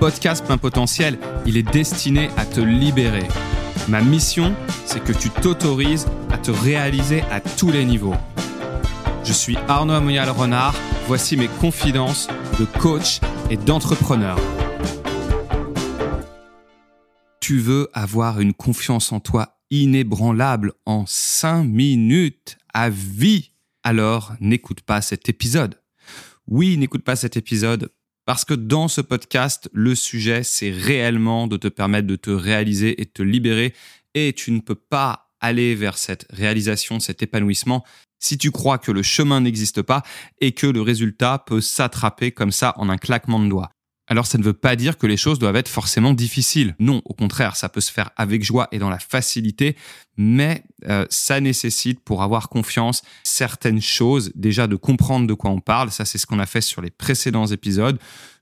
podcast plein potentiel, il est destiné à te libérer. Ma mission, c'est que tu t'autorises à te réaliser à tous les niveaux. Je suis Arnaud Amoyal Renard, voici mes confidences de coach et d'entrepreneur. Tu veux avoir une confiance en toi inébranlable en 5 minutes à vie? Alors n'écoute pas cet épisode. Oui, n'écoute pas cet épisode parce que dans ce podcast, le sujet, c'est réellement de te permettre de te réaliser et de te libérer. Et tu ne peux pas aller vers cette réalisation, cet épanouissement, si tu crois que le chemin n'existe pas et que le résultat peut s'attraper comme ça en un claquement de doigts alors ça ne veut pas dire que les choses doivent être forcément difficiles. Non, au contraire, ça peut se faire avec joie et dans la facilité, mais euh, ça nécessite pour avoir confiance certaines choses, déjà de comprendre de quoi on parle, ça c'est ce qu'on a fait sur les précédents épisodes,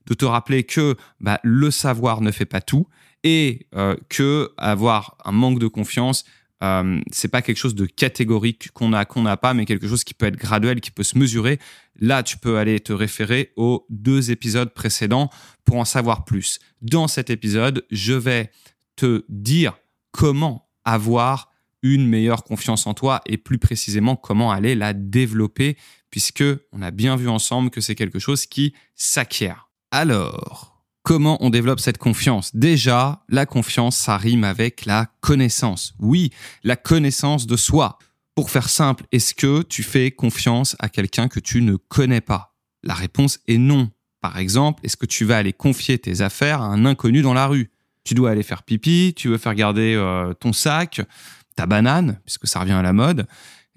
de te rappeler que bah, le savoir ne fait pas tout et euh, que avoir un manque de confiance, euh, c'est pas quelque chose de catégorique qu'on a qu'on n'a pas, mais quelque chose qui peut être graduel, qui peut se mesurer. Là, tu peux aller te référer aux deux épisodes précédents pour en savoir plus. Dans cet épisode, je vais te dire comment avoir une meilleure confiance en toi et plus précisément comment aller la développer puisque on a bien vu ensemble que c'est quelque chose qui s'acquiert. Alors, Comment on développe cette confiance? Déjà, la confiance, ça rime avec la connaissance. Oui, la connaissance de soi. Pour faire simple, est-ce que tu fais confiance à quelqu'un que tu ne connais pas? La réponse est non. Par exemple, est-ce que tu vas aller confier tes affaires à un inconnu dans la rue? Tu dois aller faire pipi, tu veux faire garder euh, ton sac, ta banane, puisque ça revient à la mode.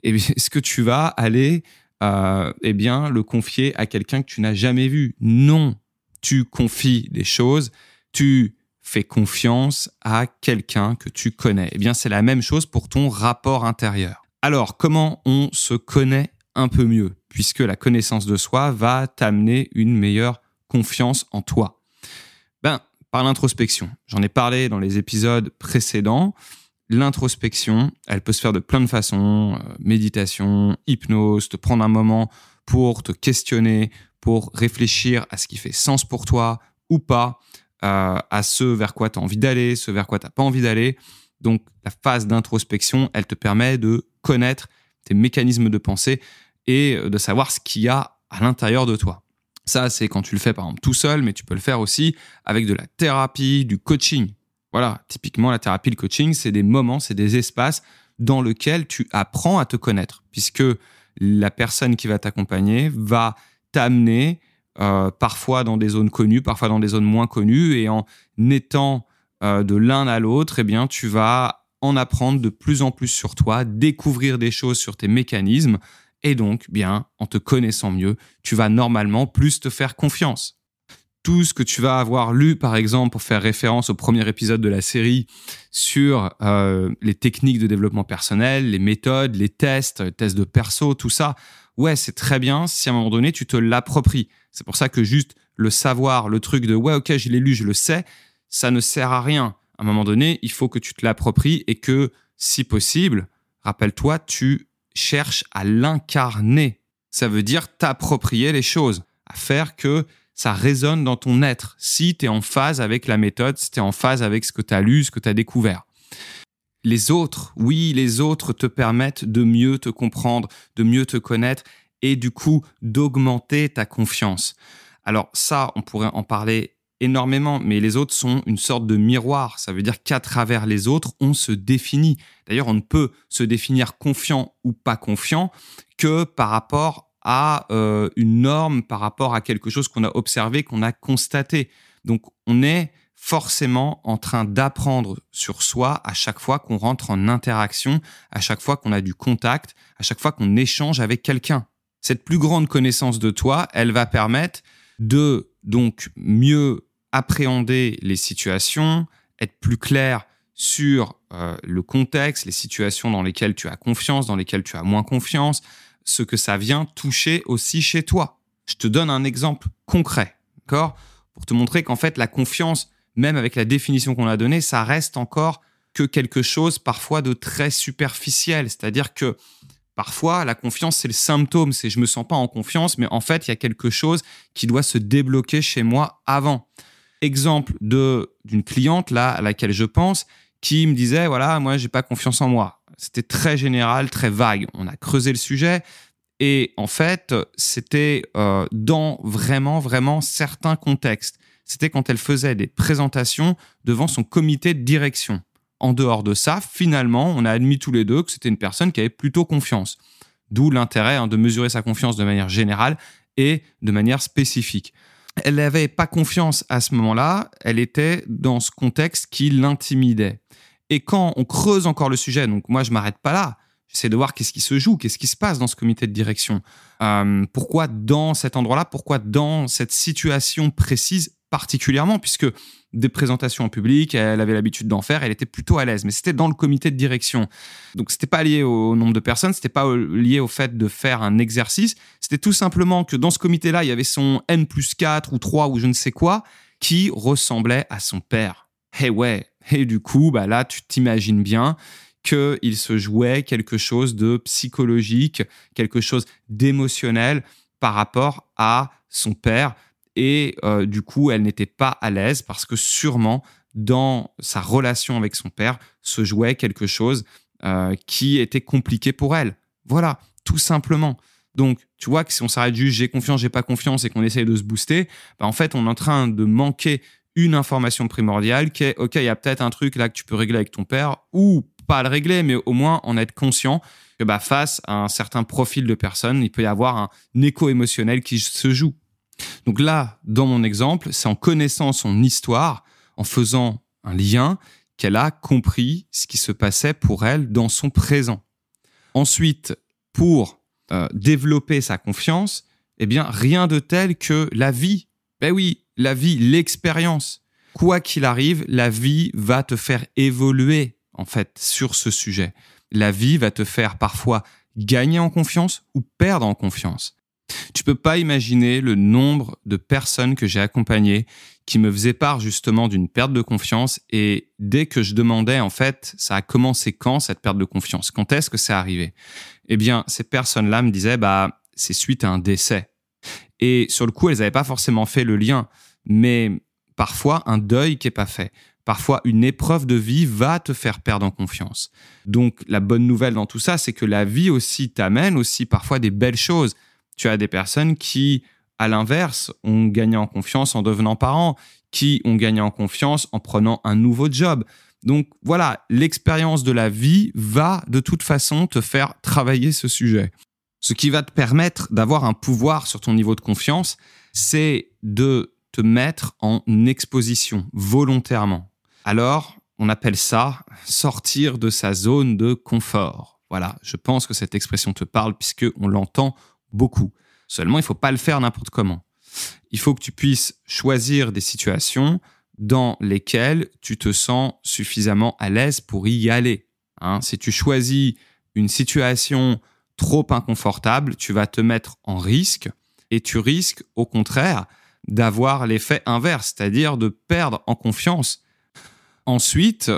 Est-ce que tu vas aller euh, eh bien, le confier à quelqu'un que tu n'as jamais vu? Non tu confies des choses, tu fais confiance à quelqu'un que tu connais. Eh bien, c'est la même chose pour ton rapport intérieur. Alors, comment on se connaît un peu mieux Puisque la connaissance de soi va t'amener une meilleure confiance en toi? Ben, par l'introspection. J'en ai parlé dans les épisodes précédents. L'introspection, elle peut se faire de plein de façons. Euh, méditation, hypnose, te prendre un moment pour te questionner, pour réfléchir à ce qui fait sens pour toi ou pas, euh, à ce vers quoi tu as envie d'aller, ce vers quoi tu n'as pas envie d'aller. Donc la phase d'introspection, elle te permet de connaître tes mécanismes de pensée et de savoir ce qu'il y a à l'intérieur de toi. Ça, c'est quand tu le fais par exemple tout seul, mais tu peux le faire aussi avec de la thérapie, du coaching. Voilà, typiquement la thérapie, le coaching, c'est des moments, c'est des espaces dans lesquels tu apprends à te connaître, puisque la personne qui va t'accompagner va t'amener euh, parfois dans des zones connues, parfois dans des zones moins connues, et en étant euh, de l'un à l'autre, eh bien, tu vas en apprendre de plus en plus sur toi, découvrir des choses sur tes mécanismes, et donc, bien, en te connaissant mieux, tu vas normalement plus te faire confiance. Tout ce que tu vas avoir lu, par exemple, pour faire référence au premier épisode de la série sur euh, les techniques de développement personnel, les méthodes, les tests, tests de perso, tout ça, ouais, c'est très bien si à un moment donné, tu te l'appropries. C'est pour ça que juste le savoir, le truc de ouais, ok, je l'ai lu, je le sais, ça ne sert à rien. À un moment donné, il faut que tu te l'appropries et que, si possible, rappelle-toi, tu cherches à l'incarner. Ça veut dire t'approprier les choses, à faire que ça résonne dans ton être. Si tu es en phase avec la méthode, si tu es en phase avec ce que tu as lu, ce que tu as découvert les autres, oui, les autres te permettent de mieux te comprendre, de mieux te connaître et du coup d'augmenter ta confiance. Alors ça, on pourrait en parler énormément, mais les autres sont une sorte de miroir. Ça veut dire qu'à travers les autres, on se définit. D'ailleurs, on ne peut se définir confiant ou pas confiant que par rapport à euh, une norme, par rapport à quelque chose qu'on a observé, qu'on a constaté. Donc, on est forcément en train d'apprendre sur soi à chaque fois qu'on rentre en interaction, à chaque fois qu'on a du contact, à chaque fois qu'on échange avec quelqu'un. Cette plus grande connaissance de toi, elle va permettre de donc mieux appréhender les situations, être plus clair sur euh, le contexte, les situations dans lesquelles tu as confiance, dans lesquelles tu as moins confiance, ce que ça vient toucher aussi chez toi. Je te donne un exemple concret, d'accord? Pour te montrer qu'en fait, la confiance, même avec la définition qu'on a donnée, ça reste encore que quelque chose parfois de très superficiel. C'est-à-dire que parfois, la confiance, c'est le symptôme, c'est je me sens pas en confiance, mais en fait, il y a quelque chose qui doit se débloquer chez moi avant. Exemple de d'une cliente là à laquelle je pense qui me disait voilà moi j'ai pas confiance en moi. C'était très général, très vague. On a creusé le sujet et en fait c'était euh, dans vraiment vraiment certains contextes. C'était quand elle faisait des présentations devant son comité de direction. En dehors de ça, finalement, on a admis tous les deux que c'était une personne qui avait plutôt confiance. D'où l'intérêt hein, de mesurer sa confiance de manière générale et de manière spécifique. Elle n'avait pas confiance à ce moment-là, elle était dans ce contexte qui l'intimidait. Et quand on creuse encore le sujet, donc moi je m'arrête pas là, j'essaie de voir qu'est-ce qui se joue, qu'est-ce qui se passe dans ce comité de direction. Euh, pourquoi dans cet endroit-là, pourquoi dans cette situation précise particulièrement, puisque des présentations en public, elle avait l'habitude d'en faire, elle était plutôt à l'aise, mais c'était dans le comité de direction. Donc c'était pas lié au nombre de personnes, c'était pas lié au fait de faire un exercice, c'était tout simplement que dans ce comité-là, il y avait son N plus 4 ou 3 ou je ne sais quoi, qui ressemblait à son père. Et ouais, et du coup, bah là, tu t'imagines bien qu'il se jouait quelque chose de psychologique, quelque chose d'émotionnel par rapport à son père et euh, du coup, elle n'était pas à l'aise parce que sûrement dans sa relation avec son père se jouait quelque chose euh, qui était compliqué pour elle. Voilà, tout simplement. Donc, tu vois que si on s'arrête juste j'ai confiance, j'ai pas confiance et qu'on essaye de se booster, bah, en fait, on est en train de manquer une information primordiale qui est OK, il y a peut-être un truc là que tu peux régler avec ton père ou pas le régler, mais au moins en être conscient que bah, face à un certain profil de personne, il peut y avoir un écho émotionnel qui se joue. Donc là, dans mon exemple, c'est en connaissant son histoire, en faisant un lien, qu'elle a compris ce qui se passait pour elle dans son présent. Ensuite, pour euh, développer sa confiance, eh bien, rien de tel que la vie. Ben oui, la vie, l'expérience. Quoi qu'il arrive, la vie va te faire évoluer, en fait, sur ce sujet. La vie va te faire parfois gagner en confiance ou perdre en confiance. Tu peux pas imaginer le nombre de personnes que j'ai accompagnées qui me faisaient part justement d'une perte de confiance et dès que je demandais en fait, ça a commencé quand cette perte de confiance? Quand est-ce que c'est arrivé? Eh bien, ces personnes-là me disaient bah c'est suite à un décès. Et sur le coup, elles n'avaient pas forcément fait le lien, mais parfois un deuil qui est pas fait. Parfois, une épreuve de vie va te faire perdre en confiance. Donc, la bonne nouvelle dans tout ça, c'est que la vie aussi t'amène aussi parfois des belles choses. Tu as des personnes qui, à l'inverse, ont gagné en confiance en devenant parents, qui ont gagné en confiance en prenant un nouveau job. Donc voilà, l'expérience de la vie va de toute façon te faire travailler ce sujet. Ce qui va te permettre d'avoir un pouvoir sur ton niveau de confiance, c'est de te mettre en exposition volontairement. Alors, on appelle ça sortir de sa zone de confort. Voilà, je pense que cette expression te parle puisque on l'entend beaucoup. Seulement, il faut pas le faire n'importe comment. Il faut que tu puisses choisir des situations dans lesquelles tu te sens suffisamment à l'aise pour y aller. Hein. si tu choisis une situation trop inconfortable, tu vas te mettre en risque et tu risques au contraire d'avoir l'effet inverse, c'est-à-dire de perdre en confiance. Ensuite,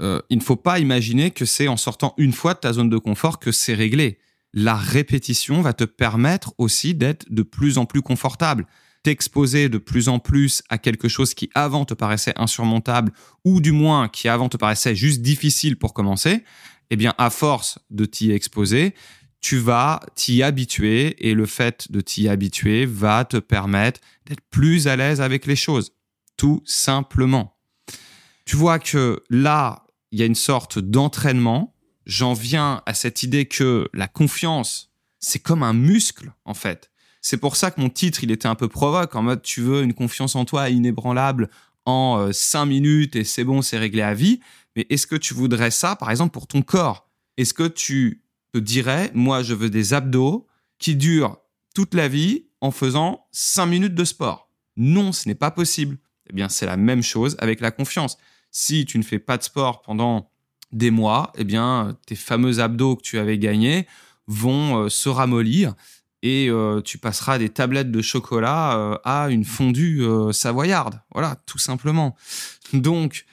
euh, il ne faut pas imaginer que c'est en sortant une fois de ta zone de confort que c'est réglé la répétition va te permettre aussi d'être de plus en plus confortable. T'exposer de plus en plus à quelque chose qui avant te paraissait insurmontable ou du moins qui avant te paraissait juste difficile pour commencer, eh bien à force de t'y exposer, tu vas t'y habituer et le fait de t'y habituer va te permettre d'être plus à l'aise avec les choses, tout simplement. Tu vois que là, il y a une sorte d'entraînement j'en viens à cette idée que la confiance, c'est comme un muscle, en fait. C'est pour ça que mon titre, il était un peu provoque, en mode tu veux une confiance en toi inébranlable en euh, cinq minutes et c'est bon, c'est réglé à vie. Mais est-ce que tu voudrais ça, par exemple, pour ton corps? Est-ce que tu te dirais, moi, je veux des abdos qui durent toute la vie en faisant cinq minutes de sport? Non, ce n'est pas possible. Eh bien, c'est la même chose avec la confiance. Si tu ne fais pas de sport pendant des mois, eh bien, tes fameux abdos que tu avais gagnés vont euh, se ramollir et euh, tu passeras des tablettes de chocolat euh, à une fondue savoyarde. Voilà, tout simplement. Donc,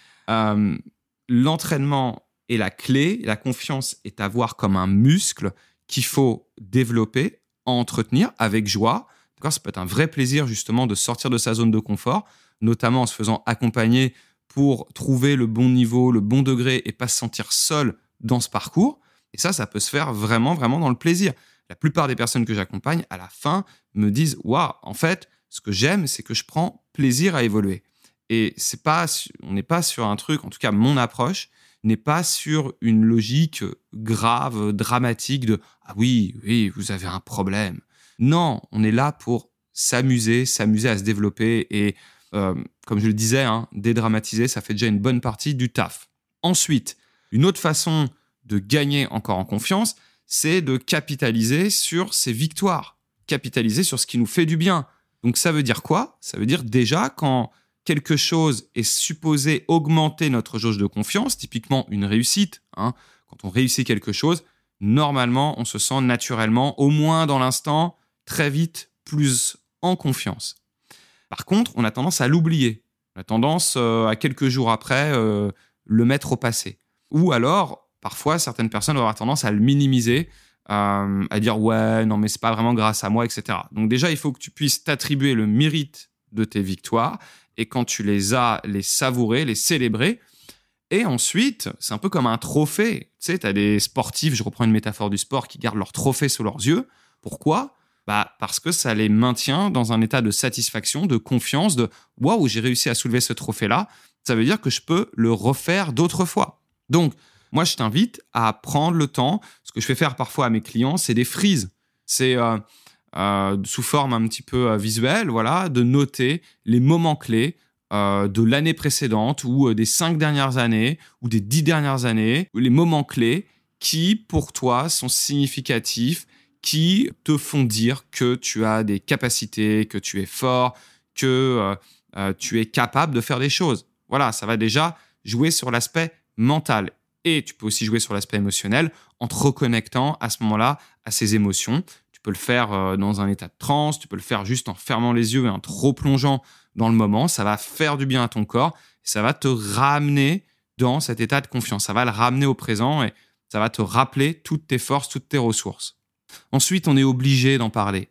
l'entraînement est la clé, la confiance est à voir comme un muscle qu'il faut développer, entretenir avec joie. Ça peut être un vrai plaisir justement de sortir de sa zone de confort, notamment en se faisant accompagner pour trouver le bon niveau, le bon degré et pas se sentir seul dans ce parcours. Et ça, ça peut se faire vraiment, vraiment dans le plaisir. La plupart des personnes que j'accompagne, à la fin, me disent Waouh, en fait, ce que j'aime, c'est que je prends plaisir à évoluer. Et c'est pas, on n'est pas sur un truc, en tout cas, mon approche n'est pas sur une logique grave, dramatique de Ah oui, oui, vous avez un problème. Non, on est là pour s'amuser, s'amuser à se développer et, euh, comme je le disais, hein, dédramatiser, ça fait déjà une bonne partie du taf. Ensuite, une autre façon de gagner encore en confiance, c'est de capitaliser sur ses victoires, capitaliser sur ce qui nous fait du bien. Donc ça veut dire quoi? Ça veut dire déjà quand quelque chose est supposé augmenter notre jauge de confiance, typiquement une réussite, hein, quand on réussit quelque chose, normalement on se sent naturellement, au moins dans l'instant, très vite plus en confiance. Par contre, on a tendance à l'oublier. On a tendance euh, à quelques jours après euh, le mettre au passé. Ou alors, parfois, certaines personnes vont avoir tendance à le minimiser, euh, à dire ouais, non, mais c'est pas vraiment grâce à moi, etc. Donc déjà, il faut que tu puisses t'attribuer le mérite de tes victoires et quand tu les as, les savourer, les célébrer. Et ensuite, c'est un peu comme un trophée. Tu sais, tu as des sportifs, je reprends une métaphore du sport, qui gardent leur trophée sous leurs yeux. Pourquoi? Bah, parce que ça les maintient dans un état de satisfaction, de confiance, de waouh, j'ai réussi à soulever ce trophée-là. Ça veut dire que je peux le refaire d'autres fois. Donc, moi, je t'invite à prendre le temps. Ce que je fais faire parfois à mes clients, c'est des frises. C'est euh, euh, sous forme un petit peu euh, visuelle, voilà, de noter les moments clés de l'année précédente ou des cinq dernières années ou des dix dernières années, les moments clés qui, pour toi, sont significatifs qui te font dire que tu as des capacités, que tu es fort, que euh, euh, tu es capable de faire des choses. Voilà, ça va déjà jouer sur l'aspect mental. Et tu peux aussi jouer sur l'aspect émotionnel en te reconnectant à ce moment-là à ces émotions. Tu peux le faire euh, dans un état de transe, tu peux le faire juste en fermant les yeux et en te replongeant dans le moment. Ça va faire du bien à ton corps ça va te ramener dans cet état de confiance. Ça va le ramener au présent et ça va te rappeler toutes tes forces, toutes tes ressources. Ensuite, on est obligé d'en parler.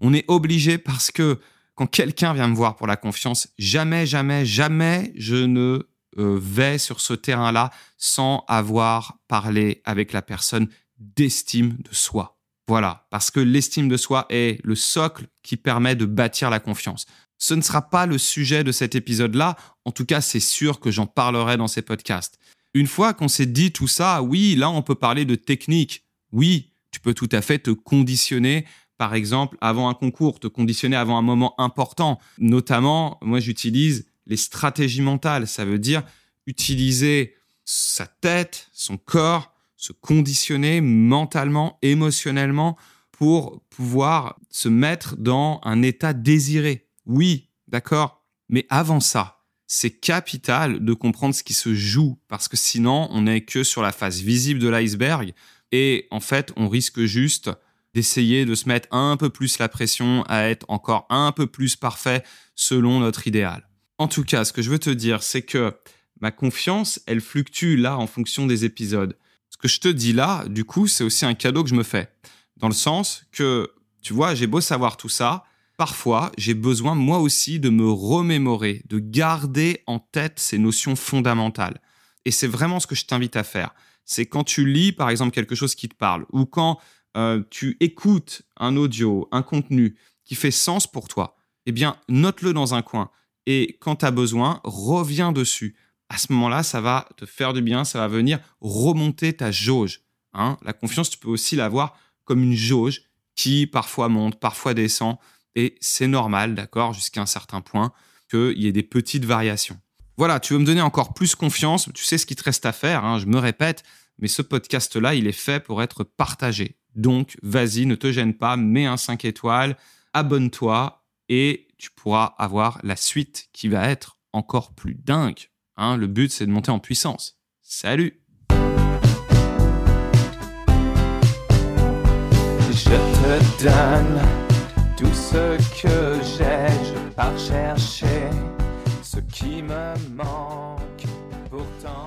On est obligé parce que quand quelqu'un vient me voir pour la confiance, jamais, jamais, jamais je ne euh, vais sur ce terrain-là sans avoir parlé avec la personne d'estime de soi. Voilà, parce que l'estime de soi est le socle qui permet de bâtir la confiance. Ce ne sera pas le sujet de cet épisode-là, en tout cas c'est sûr que j'en parlerai dans ces podcasts. Une fois qu'on s'est dit tout ça, oui, là on peut parler de technique, oui, tu peux tout à fait te conditionner par exemple, avant un concours, te conditionner avant un moment important. Notamment, moi, j'utilise les stratégies mentales. Ça veut dire utiliser sa tête, son corps, se conditionner mentalement, émotionnellement pour pouvoir se mettre dans un état désiré. Oui, d'accord. Mais avant ça, c'est capital de comprendre ce qui se joue parce que sinon, on n'est que sur la face visible de l'iceberg et en fait, on risque juste d'essayer de se mettre un peu plus la pression à être encore un peu plus parfait selon notre idéal. En tout cas, ce que je veux te dire, c'est que ma confiance, elle fluctue là en fonction des épisodes. Ce que je te dis là, du coup, c'est aussi un cadeau que je me fais. Dans le sens que, tu vois, j'ai beau savoir tout ça, parfois, j'ai besoin moi aussi de me remémorer, de garder en tête ces notions fondamentales. Et c'est vraiment ce que je t'invite à faire c'est quand tu lis, par exemple, quelque chose qui te parle, ou quand euh, tu écoutes un audio, un contenu qui fait sens pour toi, eh bien, note-le dans un coin. Et quand tu as besoin, reviens dessus. À ce moment-là, ça va te faire du bien, ça va venir remonter ta jauge. Hein. La confiance, tu peux aussi l'avoir comme une jauge qui parfois monte, parfois descend. Et c'est normal, d'accord, jusqu'à un certain point, qu'il y ait des petites variations. Voilà, tu veux me donner encore plus confiance, tu sais ce qu'il te reste à faire, hein, je me répète, mais ce podcast-là, il est fait pour être partagé. Donc, vas-y, ne te gêne pas, mets un 5 étoiles, abonne-toi et tu pourras avoir la suite qui va être encore plus dingue. Hein. le but, c'est de monter en puissance. Salut Je te donne tout ce que j'ai, ce qui me manque pourtant.